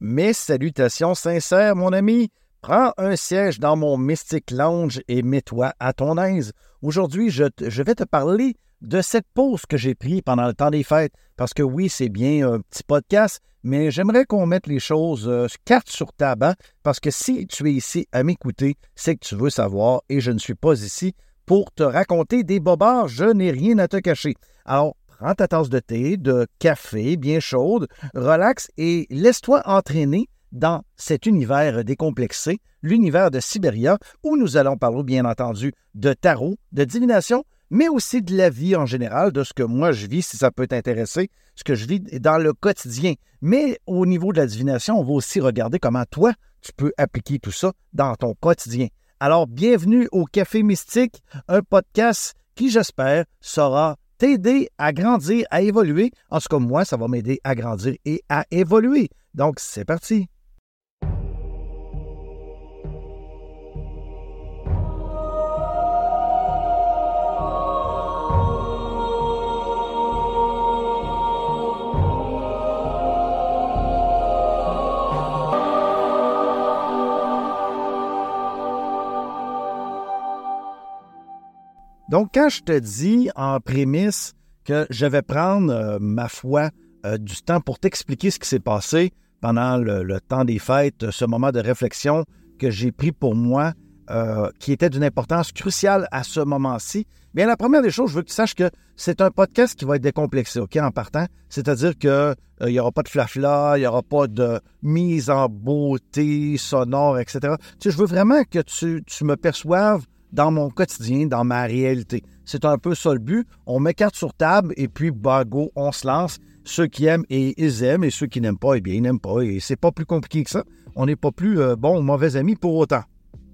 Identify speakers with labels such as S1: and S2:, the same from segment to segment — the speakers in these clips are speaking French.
S1: Mes salutations sincères, mon ami. Prends un siège dans mon Mystic Lounge et mets-toi à ton aise. Aujourd'hui, je, vais te parler de cette pause que j'ai prise pendant le temps des fêtes. Parce que oui, c'est bien un petit podcast, mais j'aimerais qu'on mette les choses euh, carte sur table. Hein, parce que si tu es ici à m'écouter, c'est que tu veux savoir et je ne suis pas ici pour te raconter des bobards. Je n'ai rien à te cacher. Alors, Prends ta tasse de thé, de café bien chaude, relax et laisse-toi entraîner dans cet univers décomplexé, l'univers de Sibéria, où nous allons parler bien entendu de tarot, de divination, mais aussi de la vie en général, de ce que moi je vis, si ça peut t'intéresser, ce que je vis dans le quotidien. Mais au niveau de la divination, on va aussi regarder comment toi, tu peux appliquer tout ça dans ton quotidien. Alors, bienvenue au Café Mystique, un podcast qui, j'espère, sera t'aider à grandir, à évoluer. En tout cas, moi, ça va m'aider à grandir et à évoluer. Donc, c'est parti. Donc, quand je te dis en prémisse que je vais prendre, euh, ma foi, euh, du temps pour t'expliquer ce qui s'est passé pendant le, temps des fêtes, ce moment de réflexion que j'ai pris pour moi, euh, qui était d'une importance cruciale à ce moment-ci, bien, la première des choses, je veux que tu saches que c'est un podcast qui va être décomplexé, OK, en partant. C'est-à-dire qu'il n'y aura pas de flafla, il n'y aura pas de mise en beauté sonore, etc. Je veux vraiment que tu, tu me perçoives dans mon quotidien, dans ma réalité. C'est un peu ça le but. On met carte sur table et puis, bah, go, on se lance. Ceux qui aiment, et ils aiment, et ceux qui n'aiment pas, eh bien, ils n'aiment pas. Et c'est pas plus compliqué que ça. On n'est pas plus euh, bon ou mauvais amis pour autant.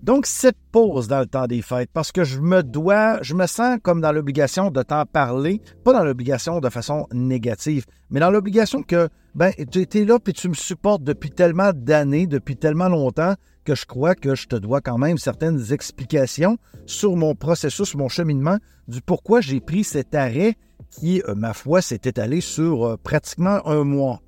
S1: Donc, cette pause dans le temps des fêtes, parce que je me dois, je me sens comme dans l'obligation de t'en parler, pas dans l'obligation de façon négative, mais dans l'obligation que, ben, tu étais là puis tu me supportes depuis tellement d'années, depuis tellement longtemps, je crois que je te dois quand même certaines explications sur mon processus, mon cheminement, du pourquoi j'ai pris cet arrêt qui, euh, ma foi, s'est étalé sur euh, pratiquement un mois.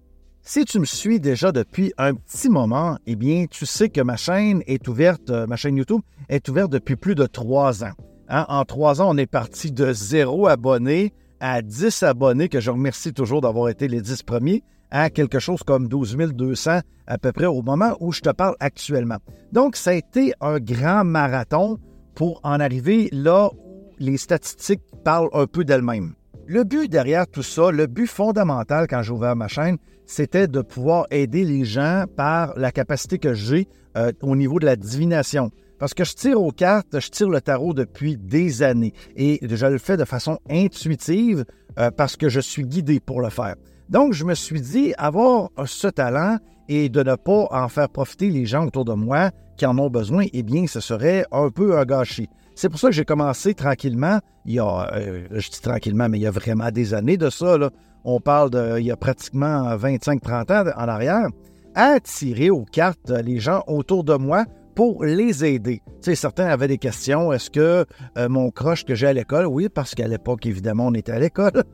S1: Si tu me suis déjà depuis un petit moment, eh bien, tu sais que ma chaîne est ouverte, euh, ma chaîne YouTube est ouverte depuis plus de trois ans. Hein, en trois ans, on est parti de zéro abonné à 10 abonnés, que je remercie toujours d'avoir été les dix premiers, à quelque chose comme 12 200 à peu près au moment où je te parle actuellement. Donc, ça a été un grand marathon pour en arriver là où les statistiques parlent un peu d'elles-mêmes. Le but derrière tout ça, le but fondamental quand j'ai ouvert ma chaîne, c'était de pouvoir aider les gens par la capacité que j'ai euh, au niveau de la divination. Parce que je tire aux cartes, je tire le tarot depuis des années et je le fais de façon intuitive euh, parce que je suis guidé pour le faire. Donc, je me suis dit, avoir ce talent et de ne pas en faire profiter les gens autour de moi qui en ont besoin, eh bien, ce serait un peu un gâchis. C'est pour ça que j'ai commencé tranquillement, il y a, euh, je dis tranquillement, mais il y a vraiment des années de ça, on parle de, il y a pratiquement 25-30 ans en arrière, à tirer aux cartes les gens autour de moi pour les aider. Tu certains avaient des questions. Est-ce que euh, mon croche que j'ai à l'école, oui, parce qu'à l'époque, évidemment, on était à l'école,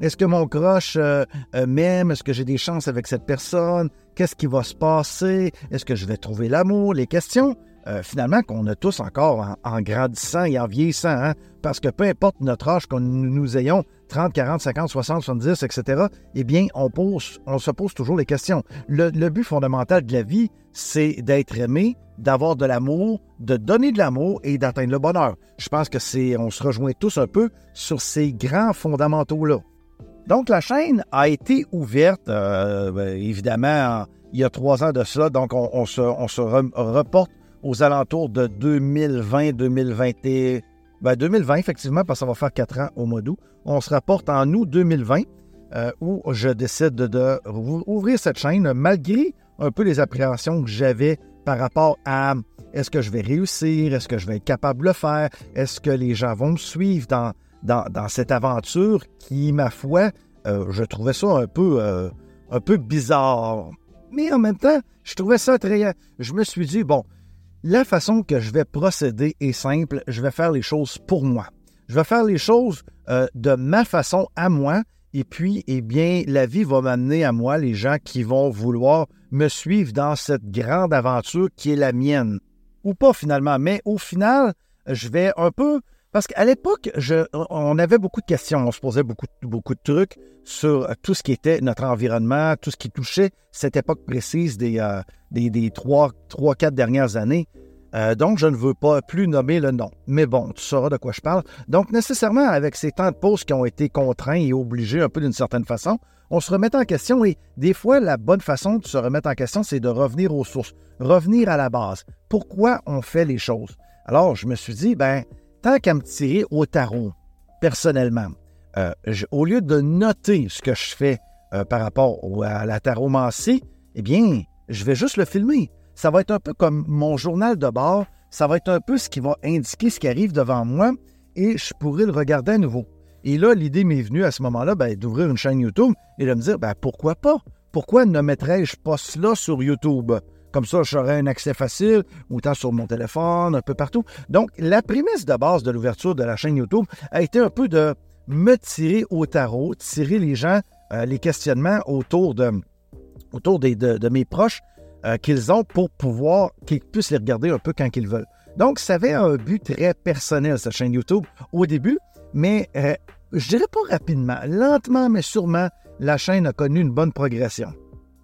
S1: est-ce que mon croche euh, euh, m'aime? Est-ce que j'ai des chances avec cette personne? Qu'est-ce qui va se passer? Est-ce que je vais trouver l'amour? Les questions, euh, finalement, qu'on a tous encore en, grandissant et en vieillissant, hein? parce que peu importe notre âge, que nous ayons 30, 40, 50, 60, 70, etc., eh bien, on, pose, on se pose toujours les questions. Le, le but fondamental de la vie, c'est d'être aimé, d'avoir de l'amour, de donner de l'amour et d'atteindre le bonheur. Je pense que c'est, on se rejoint tous un peu sur ces grands fondamentaux-là. Donc, la chaîne a été ouverte, euh, ben, évidemment, il y a trois ans de cela. Donc, on, se, reporte aux alentours de 2020-2021. Ben, 2020, effectivement, parce que ça va faire quatre ans au mois d'août. On se rapporte en août 2020, euh, où je décide de, ouvrir cette chaîne, malgré un peu les appréhensions que j'avais par rapport à est-ce que je vais réussir, est-ce que je vais être capable de le faire, est-ce que les gens vont me suivre dans, dans, cette aventure qui, ma foi, euh, je trouvais ça un peu, euh, un peu bizarre. Mais en même temps, je trouvais ça très... Je me suis dit, bon, la façon que je vais procéder est simple, je vais faire les choses pour moi. Je vais faire les choses euh, de ma façon à moi Et puis, eh bien, la vie va m'amener à moi les gens qui vont vouloir me suivre dans cette grande aventure qui est la mienne. Ou pas finalement, mais au final, je vais un peu parce qu'à l'époque, on avait beaucoup de questions, on se posait beaucoup, de trucs sur tout ce qui était notre environnement, tout ce qui touchait cette époque précise des, euh, des, trois, trois, quatre dernières années. Euh, donc, je ne veux pas plus nommer le nom. Mais bon, tu sauras de quoi je parle. Donc, nécessairement, avec ces temps de pause qui ont été contraints et obligés un peu d'une certaine façon, on se remet en question et des fois, la bonne façon de se remettre en question, c'est de revenir aux sources, revenir à la base. Pourquoi on fait les choses? Alors, je me suis dit, ben, tant qu'à me tirer au tarot, personnellement, euh, au lieu de noter ce que je fais euh, par rapport à la taromancie, eh bien, je vais juste le filmer. Ça va être un peu comme mon journal de bord. Ça va être un peu ce qui va indiquer ce qui arrive devant moi et je pourrais le regarder à nouveau. Et là, l'idée m'est venue à ce moment-là ben, d'ouvrir une chaîne YouTube et de me dire ben, pourquoi pas? Pourquoi ne mettrais-je pas cela sur YouTube? Comme ça, j'aurais un accès facile, autant sur mon téléphone, un peu partout. Donc, la prémisse de base de l'ouverture de la chaîne YouTube a été un peu de me tirer au tarot, tirer les gens, euh, les questionnements autour de, autour mes proches euh, qu'ils ont pour pouvoir qu'ils puissent les regarder un peu quand ils veulent. Donc, ça avait un but très personnel, cette chaîne YouTube, au début, mais euh, je dirais pas rapidement, lentement mais sûrement, la chaîne a connu une bonne progression.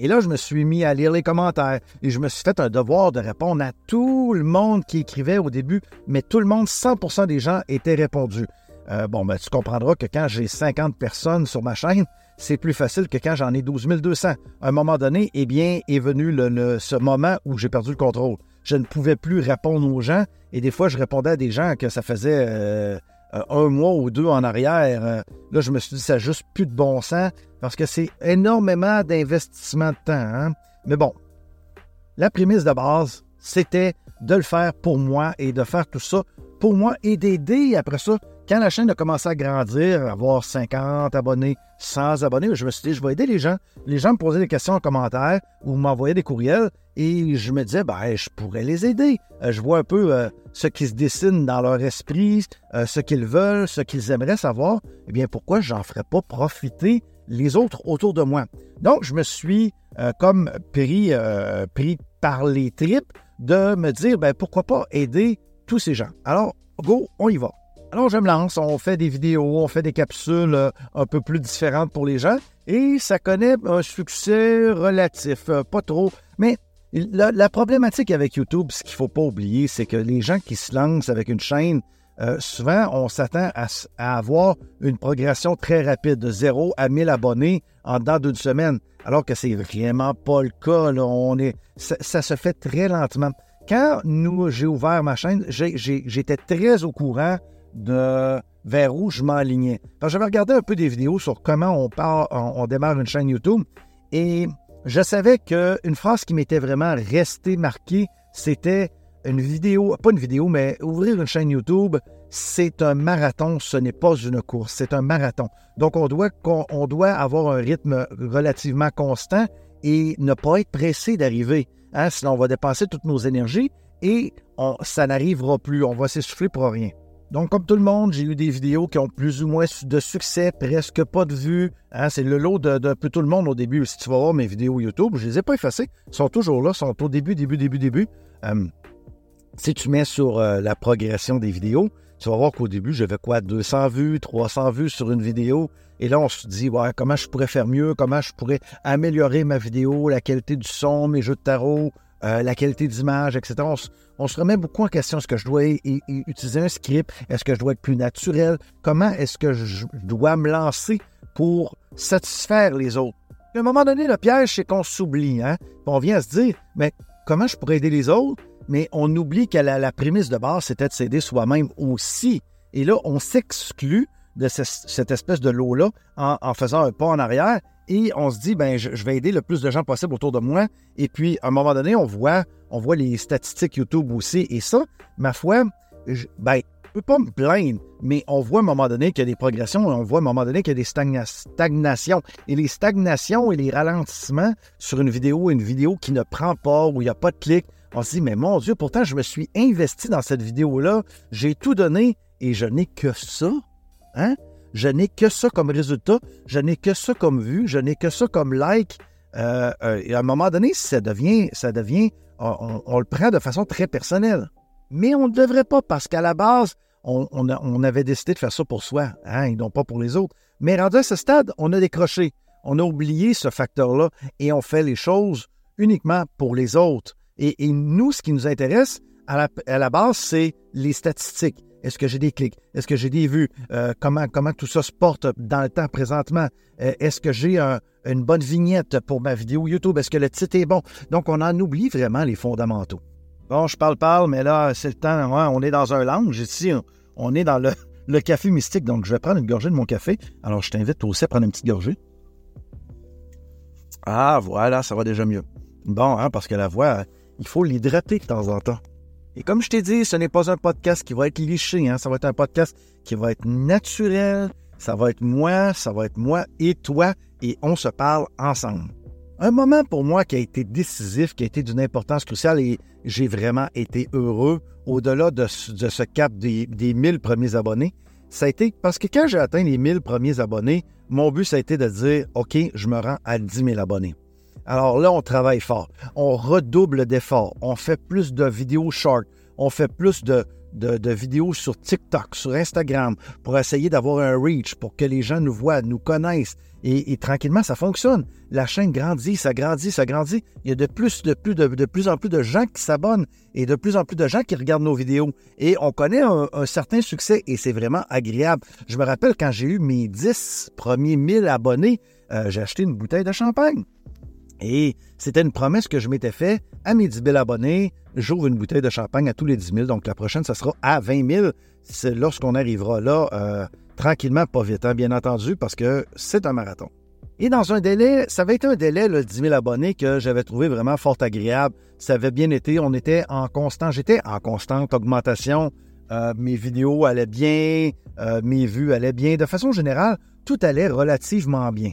S1: Et là, je me suis mis à lire les commentaires et je me suis fait un devoir de répondre à tout le monde qui écrivait au début, mais tout le monde, 100% des gens étaient répondus. Euh, bon, ben, tu comprendras que quand j'ai 50 personnes sur ma chaîne, c'est plus facile que quand j'en ai 12 200. À un moment donné, eh bien, est venu ce moment où j'ai perdu le contrôle. Je ne pouvais plus répondre aux gens et des fois, je répondais à des gens que ça faisait euh, euh, un mois ou deux en arrière. Euh, là, je me suis dit, ça n'a juste plus de bon sens parce que c'est énormément d'investissement de temps. Hein. Mais bon, la prémisse de base, c'était de le faire pour moi et de faire tout ça pour moi et d'aider après ça quand la chaîne a commencé à grandir, avoir 50 abonnés, 100 abonnés, je me suis dit, je vais aider les gens. Les gens me posaient des questions en commentaire ou m'envoyaient des courriels et je me disais, ben, je pourrais les aider. Euh, je vois un peu euh, ce qui se dessine dans leur esprit, euh, ce qu'ils veulent, ce qu'ils aimeraient savoir. Eh bien, pourquoi j'en ferais pas profiter les autres autour de moi? Donc, je me suis comme pris, pris par les tripes de me dire, ben, pourquoi pas aider tous ces gens. Alors, go, on y va. Alors, je me lance, on fait des vidéos, on fait des capsules euh, un peu plus différentes pour les gens et ça connaît un succès relatif, euh, pas trop. Mais la, problématique avec YouTube, ce qu'il ne faut pas oublier, c'est que les gens qui se lancent avec une chaîne, euh, souvent, on s'attend à, avoir une progression très rapide, de 0 à 1000 abonnés en dedans d'une semaine, alors que c'est vraiment pas le cas. On est, ça, se fait très lentement. Quand nous, j'ai ouvert ma chaîne, j'étais très au courant de vers où je m'alignais. J'avais regardé un peu des vidéos sur comment on, part, on, démarre une chaîne YouTube et je savais qu'une phrase qui m'était vraiment restée marquée, c'était une vidéo, pas une vidéo, mais ouvrir une chaîne YouTube, c'est un marathon, ce n'est pas une course, c'est un marathon. Donc on doit, on doit avoir un rythme relativement constant et ne pas être pressé d'arriver. Hein, sinon, on va dépenser toutes nos énergies et ça n'arrivera plus. On va s'essouffler pour rien. Donc, comme tout le monde, j'ai eu des vidéos qui ont plus ou moins de succès, presque pas de vues. Hein, c'est le lot peu tout le monde au début. Si tu vas voir mes vidéos YouTube, je ne les ai pas effacées. Ils sont toujours là, sont au début, début, début, début. Euh, si tu mets sur euh, la progression des vidéos, tu vas voir qu'au début, j'avais quoi, 200 vues, 300 vues sur une vidéo. Et là, on se dit, ouais, comment je pourrais faire mieux, comment je pourrais améliorer ma vidéo, la qualité du son, mes jeux de tarot, euh, la qualité d'image, etc. On, se remet beaucoup en question. Est-ce que je dois utiliser un script? Est-ce que je dois être plus naturel? Comment est-ce que je dois me lancer pour satisfaire les autres? à un moment donné, le piège, c'est qu'on s'oublie. Hein? On vient à se dire, mais comment je pourrais aider les autres? Mais on oublie que la, prémisse de base, c'était de s'aider soi-même aussi. Et là, on s'exclut de cette espèce de lot-là en, faisant un pas en arrière et on se dit, ben, je, vais aider le plus de gens possible autour de moi. Et puis, à un moment donné, on voit, on voit les statistiques YouTube aussi. Et ça, ma foi, je, ben, peux pas me plaindre, mais on voit à un moment donné qu'il y a des progressions on voit à un moment donné qu'il y a des stagnations. Et les stagnations et les ralentissements sur une vidéo, une vidéo qui ne prend pas, où il n'y a pas de clic, on se dit, mais mon Dieu, pourtant, je me suis investi dans cette vidéo-là, j'ai tout donné et je n'ai que ça. Hein? Je n'ai que ça comme résultat, je n'ai que ça comme vue, je n'ai que ça comme like. Euh, euh, et à un moment donné, ça devient, ça devient, on, le prend de façon très personnelle. Mais on ne devrait pas parce qu'à la base, on, avait décidé de faire ça pour soi, hein, et non pas pour les autres. Mais rendu à ce stade, on a décroché. On a oublié ce facteur-là et on fait les choses uniquement pour les autres. Et, nous, ce qui nous intéresse à la, base, c'est les statistiques. Est-ce que j'ai des clics? Est-ce que j'ai des vues? Euh, comment, comment tout ça se porte dans le temps présentement? Euh, est-ce que j'ai une bonne vignette pour ma vidéo YouTube? Est-ce que le titre est bon? Donc, on en oublie vraiment les fondamentaux. Bon, je parle, parle, mais là, c'est le temps. on est dans un lounge ici. On est dans le, le café mystique. Donc, je vais prendre une gorgée de mon café. Alors, je t'invite aussi à prendre une petite gorgée. Ah, voilà, ça va déjà mieux. Bon, hein, parce que la voix, il faut l'hydrater de temps en temps. Et comme je t'ai dit, ce n'est pas un podcast qui va être liché, hein, ça va être un podcast qui va être naturel, ça va être moi, ça va être moi et toi, et on se parle ensemble. Un moment pour moi qui a été décisif, qui a été d'une importance cruciale, et j'ai vraiment été heureux au-delà de, ce cap des, des 1000 premiers abonnés, ça a été parce que quand j'ai atteint les 1000 premiers abonnés, mon but, ça a été de dire, OK, je me rends à 10 000 abonnés. Alors là, on travaille fort. On redouble d'efforts. On fait plus de vidéos short. On fait plus de, vidéos sur TikTok, sur Instagram, pour essayer d'avoir un reach, pour que les gens nous voient, nous connaissent. Et, tranquillement, ça fonctionne. La chaîne grandit, ça grandit, ça grandit. Il y a de, plus en plus de gens qui s'abonnent et de plus en plus de gens qui regardent nos vidéos. Et on connaît un, certain succès et c'est vraiment agréable. Je me rappelle quand j'ai eu mes 10 premiers 1000 abonnés, euh, j'ai acheté une bouteille de champagne. Et c'était une promesse que je m'étais fait à mes 10 000 abonnés. J'ouvre une bouteille de champagne à tous les 10 000. Donc la prochaine, ça sera à 20 000. C'est lorsqu'on arrivera là, euh, tranquillement, pas vite, hein, bien entendu, parce que c'est un marathon. Et dans un délai, ça avait été un délai, le 10 000 abonnés, que j'avais trouvé vraiment fort agréable. Ça avait bien été. On était en constant, j'étais en constante augmentation. Euh, mes vidéos allaient bien, euh, mes vues allaient bien. De façon générale, tout allait relativement bien.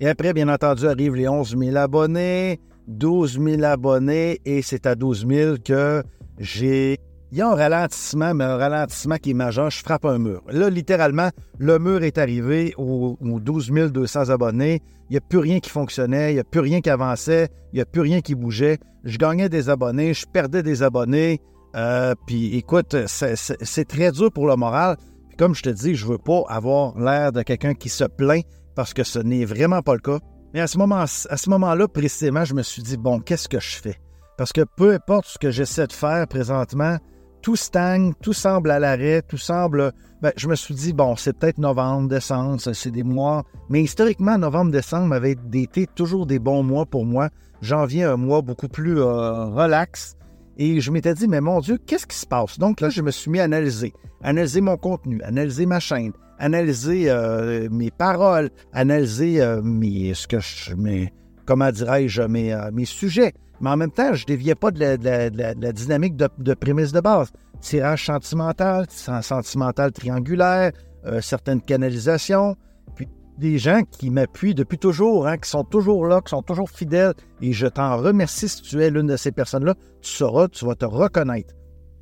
S1: Et après, bien entendu, arrivent les 11 000 abonnés, 12 000 abonnés, et c'est à 12 000 que j'ai... Il y a un ralentissement, mais un ralentissement qui est majeur. Je frappe un mur. Là, littéralement, le mur est arrivé aux, 12 200 abonnés. Il n'y a plus rien qui fonctionnait, il n'y a plus rien qui avançait, il n'y a plus rien qui bougeait. Je gagnais des abonnés, je perdais des abonnés. Euh, puis écoute, c'est très dur pour le moral. Puis comme je te dis, je veux pas avoir l'air de quelqu'un qui se plaint parce que ce n'est vraiment pas le cas. Mais à ce moment-là, précisément, je me suis dit, bon, qu'est-ce que je fais? Parce que peu importe ce que j'essaie de faire présentement, tout stagne, tout semble à l'arrêt, tout semble. Ben, je me suis dit, bon, c'est peut-être novembre, décembre, c'est des mois. Mais historiquement, novembre, décembre avaient été toujours des bons mois pour moi. Janvier, un mois beaucoup plus euh, relax. Et je m'étais dit, mais mon Dieu, qu'est-ce qui se passe? Donc là, je me suis mis à analyser. Analyser mon contenu, analyser ma chaîne, analyser euh, mes paroles, analyser euh, mes, ce que je, mes, comment dirais-je, mes, euh, mes sujets. Mais en même temps, je ne déviais pas de la, dynamique de, de, prémisse de base. Tirage sentimental, sentimental triangulaire, certaines canalisations, puis des gens qui m'appuient depuis toujours, hein, qui sont toujours là, qui sont toujours fidèles. Et je t'en remercie si tu es l'une de ces personnes-là. Tu sauras, tu vas te reconnaître.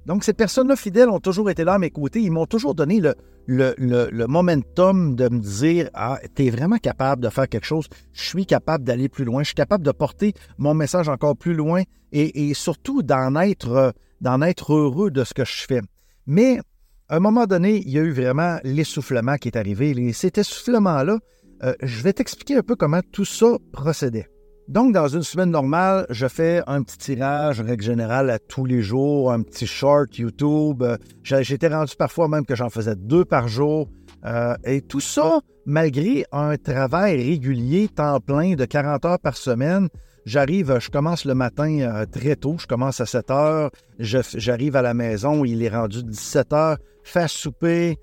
S1: Donc, ces personnes-là fidèles ont toujours été là à mes côtés. Ils m'ont toujours donné le, le, momentum de me dire Ah, tu vraiment capable de faire quelque chose. Je suis capable d'aller plus loin. Je suis capable de porter mon message encore plus loin et, surtout d'en être, d'en être heureux de ce que je fais. Mais à un moment donné, il y a eu vraiment l'essoufflement qui est arrivé. Et cet essoufflement-là, euh, je vais t'expliquer un peu comment tout ça procédait. Donc, dans une semaine normale, je fais un petit tirage, règle générale, à tous les jours, un petit short YouTube. Euh, j'étais rendu parfois même que j'en faisais deux par jour. Euh, et tout ça, malgré un travail régulier, temps plein de 40 heures par semaine, j'arrive, je commence le matin euh, très tôt, je commence à 7 heures, j'arrive à la maison, il est rendu 17 heures, fais souper,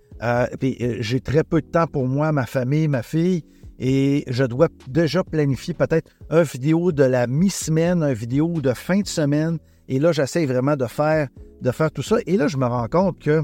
S1: j'ai très peu de temps pour moi, ma famille, ma fille et je dois déjà planifier peut-être une vidéo de la mi-semaine, une vidéo de fin de semaine. Et là, j'essaie vraiment de faire, de faire tout ça. Et là, je me rends compte que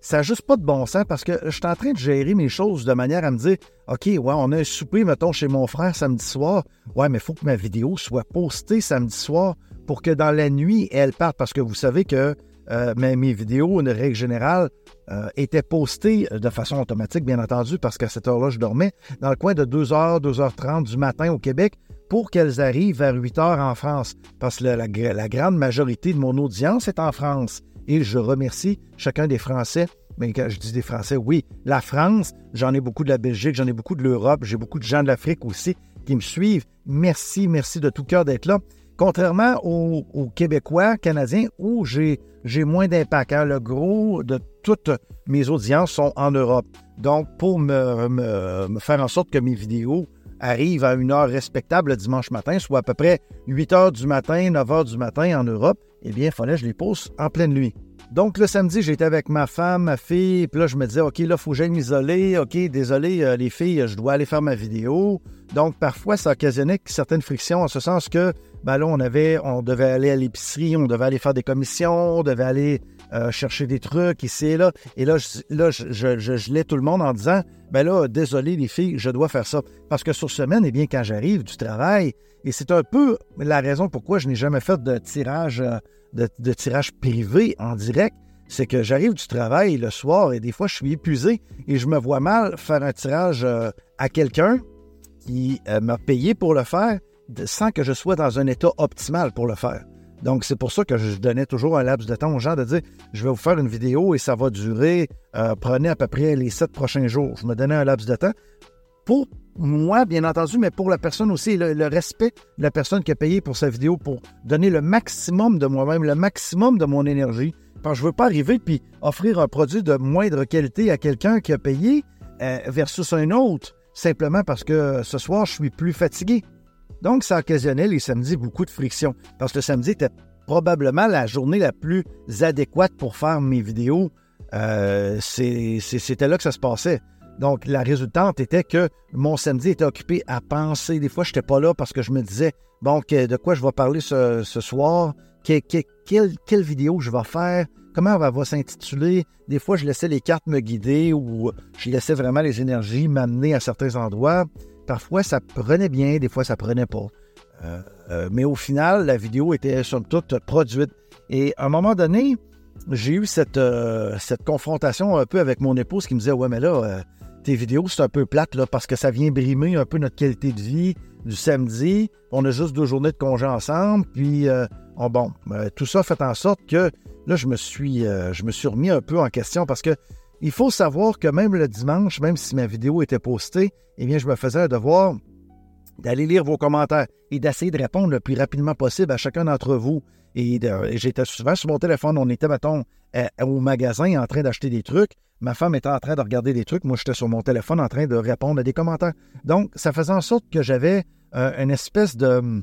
S1: ça n'a juste pas de bon sens parce que je suis en train de gérer mes choses de manière à me dire OK, ouais, on a un souper, mettons, chez mon frère samedi soir. Ouais, mais il faut que ma vidéo soit postée samedi soir pour que dans la nuit, elle parte. Parce que vous savez que euh, mais mes vidéos, une règle générale, euh, étaient postées de façon automatique, bien entendu, parce qu'à cette heure-là, je dormais, dans le coin de 2h, 2h30 du matin au Québec, pour qu'elles arrivent vers 8h en France, parce que la, grande majorité de mon audience est en France. Et je remercie chacun des Français mais quand je dis des Français, oui, la France, j'en ai beaucoup de la Belgique, j'en ai beaucoup de l'Europe, j'ai beaucoup de gens de l'Afrique aussi qui me suivent. Merci, merci de tout cœur d'être là. Contrairement aux, Québécois, Canadiens, où j'ai, moins d'impact. Hein. Le gros de toutes mes audiences sont en Europe. Donc, pour me, faire en sorte que mes vidéos arrivent à une heure respectable le dimanche matin, soit à peu près 8 heures du matin, 9 heures du matin en Europe, eh bien, il fallait que je les pose en pleine nuit. Donc, le samedi, j'étais avec ma femme, ma fille, puis là, je me disais, OK, là, il faut que j'aille m'isoler. OK, désolé, euh, les filles, je dois aller faire ma vidéo. Donc, parfois, ça occasionnait certaines frictions, en ce sens que, ben là, on devait aller à l'épicerie, on devait aller faire des commissions, on devait aller euh, chercher des trucs ici et là. Et là, je, là, tout le monde en disant, ben là, désolé, les filles, je dois faire ça. Parce que sur semaine, eh bien, quand j'arrive du travail, et c'est un peu la raison pourquoi je n'ai jamais fait de tirage. Euh, de, tirage privé en direct, c'est que j'arrive du travail le soir et des fois je suis épuisé et je me vois mal faire un tirage euh, à quelqu'un qui m'a payé pour le faire sans que je sois dans un état optimal pour le faire. Donc, c'est pour ça que je donnais toujours un laps de temps aux gens de dire je vais vous faire une vidéo et ça va durer, euh, prenez à peu près les sept prochains jours. Je me donnais un laps de temps pour moi, bien entendu, mais pour la personne aussi, le, respect de la personne qui a payé pour sa vidéo pour donner le maximum de moi-même, le maximum de mon énergie. Parce que je ne veux pas arriver puis offrir un produit de moindre qualité à quelqu'un qui a payé euh, versus un autre, simplement parce que ce soir, je suis plus fatigué. Donc, ça occasionnait les samedis beaucoup de friction. Parce que le samedi était probablement la journée la plus adéquate pour faire mes vidéos. Euh, c'était là que ça se passait. Donc, la résultante était que mon samedi était occupé à penser. Des fois, je n'étais pas là parce que je me disais, bon, de quoi je vais parler ce, soir, quelle, vidéo je vais faire, comment elle va s'intituler? Des fois, je laissais les cartes me guider ou je laissais vraiment les énergies m'amener à certains endroits. Parfois, ça prenait bien, des fois, ça prenait pas. Euh, euh, mais au final, la vidéo était somme toute produite. Et à un moment donné, j'ai eu cette, euh, cette confrontation un peu avec mon épouse qui me disait Ouais, mais là, tes vidéos, c'est un peu plate là, parce que ça vient brimer un peu notre qualité de vie du samedi. On a juste deux journées de congé ensemble. Puis, euh, bon, tout ça fait en sorte que là, je me suis, je me suis remis un peu en question parce que il faut savoir que même le dimanche, même si ma vidéo était postée, eh bien, je me faisais un devoir d'aller lire vos commentaires et d'essayer de répondre le plus rapidement possible à chacun d'entre vous. Et, j'étais souvent sur mon téléphone. On était, mettons, au magasin en train d'acheter des trucs. Ma femme était en train de regarder des trucs. Moi, j'étais sur mon téléphone en train de répondre à des commentaires. Donc, ça faisait en sorte que j'avais euh, une espèce de hum,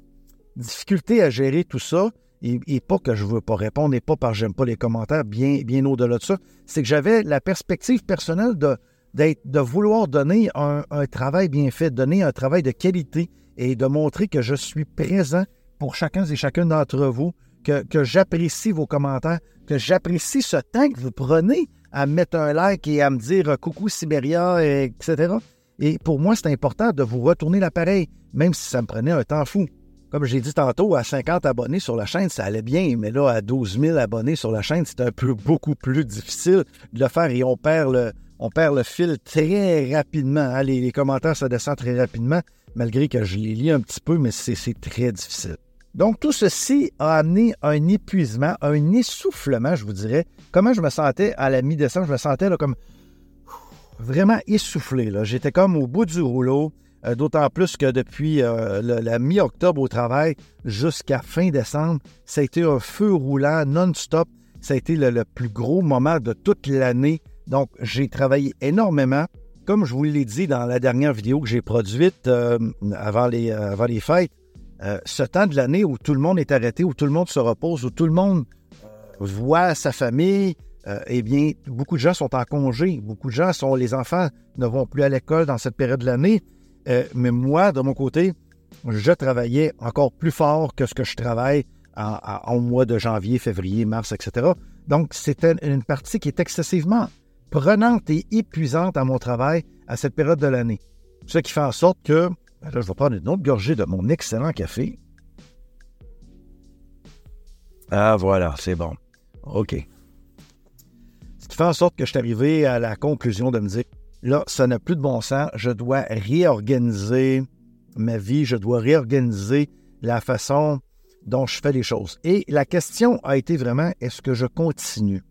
S1: difficulté à gérer tout ça. Et, pas que je ne veux pas répondre et pas que j'aime pas les commentaires, bien, bien au-delà de ça. C'est que j'avais la perspective personnelle de, vouloir donner un, travail bien fait, donner un travail de qualité et de montrer que je suis présent pour chacun et chacune d'entre vous, que, j'apprécie vos commentaires, que j'apprécie ce temps que vous prenez à mettre un like et à me dire coucou Sibéria, etc. Et pour moi, c'est important de vous retourner l'appareil, même si ça me prenait un temps fou. Comme j'ai dit tantôt, à 50 abonnés sur la chaîne, ça allait bien, mais là, à 12 000 abonnés sur la chaîne, c'est un peu beaucoup plus difficile de le faire et on perd le, on perd le fil très rapidement. Hein. Les, commentaires, ça descend très rapidement, malgré que je les lis un petit peu, mais c'est très difficile. Donc, tout ceci a amené un épuisement, un essoufflement, je vous dirais. Comment je me sentais à la mi-décembre? Je me sentais comme vraiment essoufflé. J'étais comme au bout du rouleau, euh, d'autant plus que depuis euh, la mi-octobre au travail jusqu'à fin décembre, ça a été un feu roulant non-stop. Ça a été le, plus gros moment de toute l'année. Donc, j'ai travaillé énormément. Comme je vous l'ai dit dans la dernière vidéo que j'ai produite euh, avant, les, fêtes, ce temps de l'année où tout le monde est arrêté, où tout le monde se repose, où tout le monde voit sa famille, eh bien, beaucoup de gens sont en congé. Beaucoup de gens sont, les enfants ne vont plus à l'école dans cette période de l'année. Mais moi, de mon côté, je travaillais encore plus fort que ce que je travaille en, mois de janvier, février, mars, etc. Donc, c'était une partie qui est excessivement prenante et épuisante à mon travail à cette période de l'année. Ce qui fait en sorte que ben là, je vais prendre une autre gorgée de mon excellent café. Ah, voilà, c'est bon. OK. Ce qui fait en sorte que je suis arrivé à la conclusion de me dire, là, ça n'a plus de bon sens, je dois réorganiser ma vie, je dois réorganiser la façon dont je fais les choses. Et la question a été vraiment, est-ce que je continue?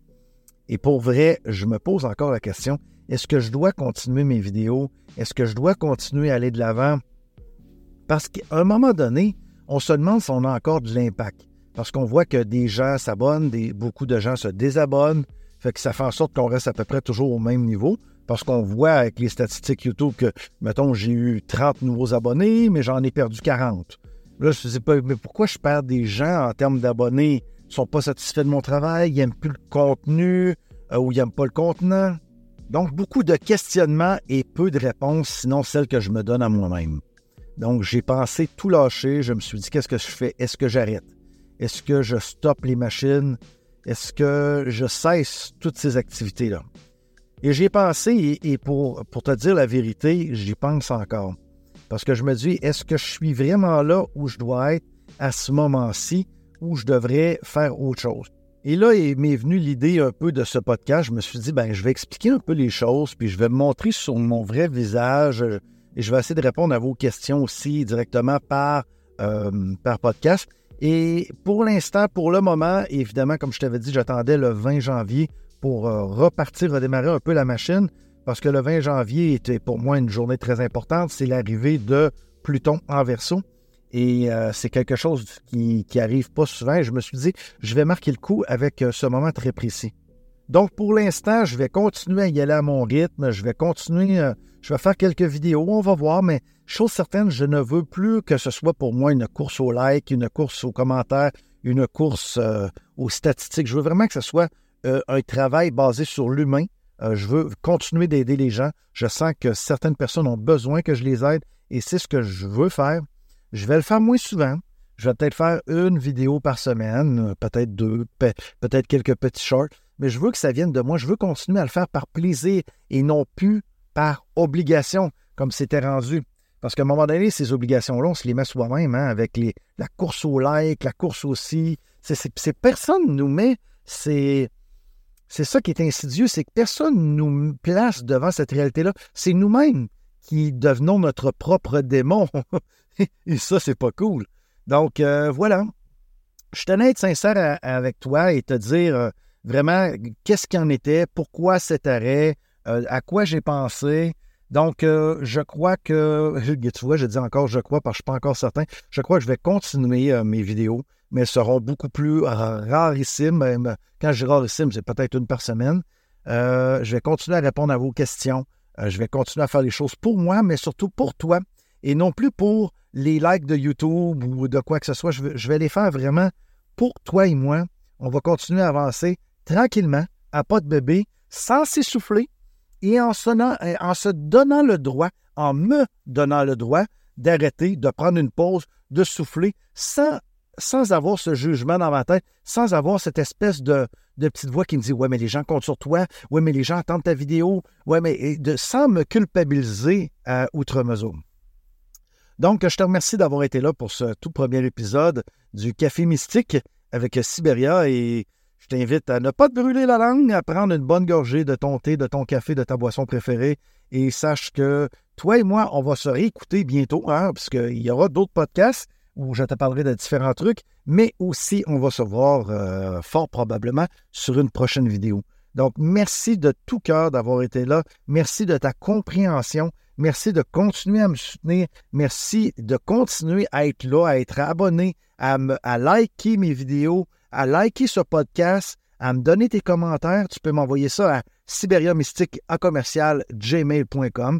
S1: Et pour vrai, je me pose encore la question, est-ce que je dois continuer mes vidéos? Est-ce que je dois continuer à aller de l'avant? Parce qu'à un moment donné, on se demande si on a encore de l'impact. Parce qu'on voit que des gens s'abonnent, beaucoup de gens se désabonnent, fait que ça fait en sorte qu'on reste à peu près toujours au même niveau. Parce qu'on voit avec les statistiques YouTube que, mettons, j'ai eu 30 nouveaux abonnés, mais j'en ai perdu 40. Là, je ne sais pas, mais pourquoi je perds des gens en termes d'abonnés? Ils ne sont pas satisfaits de mon travail, ils n'aiment plus le contenu euh, ou ils n'aiment pas le contenant. Donc, beaucoup de questionnements et peu de réponses, sinon celles que je me donne à moi-même. Donc, j'ai pensé tout lâcher. Je me suis dit, qu'est-ce que je fais? Est-ce que j'arrête? Est-ce que je stoppe les machines? Est-ce que je cesse toutes ces activités-là? Et j'y ai pensé, et, pour, pour te dire la vérité, j'y pense encore. Parce que je me dis, est-ce que je suis vraiment là où je dois être à ce moment-ci, où je devrais faire autre chose? Et là, il m'est venu l'idée un peu de ce podcast. Je me suis dit, ben, je vais expliquer un peu les choses, puis je vais me montrer sur mon vrai visage, et je vais essayer de répondre à vos questions aussi directement par, euh, par podcast. Et pour l'instant, pour le moment, évidemment, comme je t'avais dit, j'attendais le 20 janvier pour euh, repartir, redémarrer un peu la machine parce que le 20 janvier était pour moi une journée très importante. C'est l'arrivée de Pluton en verso. Et euh, c'est quelque chose qui, qui arrive pas souvent. je me suis dit, je vais marquer le coup avec euh, ce moment très précis. Donc, pour l'instant, je vais continuer à y aller à mon rythme. Je vais continuer, je vais faire quelques vidéos, on va voir, mais chose certaine, je ne veux plus que ce soit pour moi une course au like, une course aux commentaires, une course aux statistiques. Je veux vraiment que ce soit un travail basé sur l'humain, euh, je veux continuer d'aider les gens. Je sens que certaines personnes ont besoin que je les aide et c'est ce que je veux faire. Je vais le faire moins souvent. Je vais peut-être faire une vidéo par semaine, peut-être deux, peut-être quelques petits shorts, mais je veux que ça vienne de moi. Je veux continuer à le faire par plaisir et non plus par obligation, comme c'était rendu. Parce qu'à un moment donné, ces obligations-là, on se les met soi-même, hein, avec la course au like, la course aussi. C'est personne nous met c'est c'est ça qui est insidieux, c'est que personne nous place devant cette réalité-là. C'est nous-mêmes qui devenons notre propre démon. Et ça, c'est pas cool. Donc, euh, voilà. Je tenais à être sincère avec toi et te dire euh, vraiment qu'est-ce qu'il en était, pourquoi cet arrêt, euh, à quoi j'ai pensé. Donc, je crois que, tu vois, je dis encore je crois parce que je ne suis pas encore certain. Je crois que je vais continuer mes vidéos mais seront beaucoup plus rarissimes. quand je dis rarissimes, c'est peut-être une par semaine. Euh, je vais continuer à répondre à vos questions. Euh, je vais continuer à faire les choses pour moi, mais surtout pour toi, et non plus pour les likes de YouTube ou de quoi que ce soit. Je vais, les faire vraiment pour toi et moi. On va continuer à avancer tranquillement, à pas de bébé, sans s'essouffler et en se donnant le droit, en me donnant le droit d'arrêter, de prendre une pause, de souffler, sans sans avoir ce jugement dans ma tête, sans avoir cette espèce de, petite voix qui me dit Ouais, mais les gens comptent sur toi, ouais, mais les gens attendent ta vidéo, ouais, mais sans me culpabiliser à outre mesure. Donc, je te remercie d'avoir été là pour ce tout premier épisode du Café Mystique avec Sibéria et je t'invite à ne pas te brûler la langue, à prendre une bonne gorgée de ton thé, de ton café, de ta boisson préférée et sache que toi et moi, on va se réécouter bientôt, hein, y aura d'autres podcasts où je te parlerai de différents trucs, mais aussi on va se voir euh, fort probablement sur une prochaine vidéo. Donc, merci de tout cœur d'avoir été là. Merci de ta compréhension. Merci de continuer à me soutenir. Merci de continuer à être là, à être abonné, à, liker mes vidéos, à liker ce podcast, à me donner tes commentaires. Tu peux m'envoyer ça à siberiamystique à commercial gmail.com.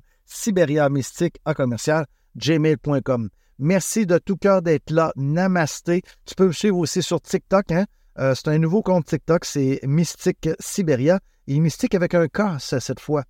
S1: Gmail.com. Merci de tout cœur d'être là. Namasté. Tu peux me suivre aussi sur TikTok. Hein? Euh, c'est un nouveau compte TikTok. C'est Mystique Siberia. Et Mystique avec un K cette fois.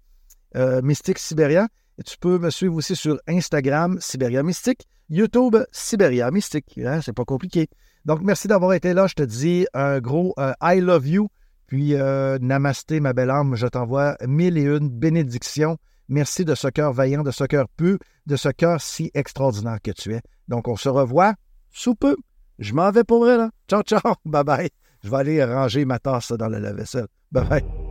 S1: Euh, Mystique Siberia. Et tu peux me suivre aussi sur Instagram, Siberia Mystique. YouTube, Siberia Mystique. Hein? C'est pas compliqué. Donc, merci d'avoir été là. Je te dis un gros euh, I love you. Puis, namasté, ma belle âme. Je t'envoie mille et une bénédictions. Merci de ce cœur vaillant, de ce cœur pu, de ce cœur si extraordinaire que tu es. Donc, on se revoit sous peu. Je m'en vais pour vrai, là. Ciao, ciao. Bye bye. Je vais aller ranger ma tasse dans la lave-vaisselle. Bye bye.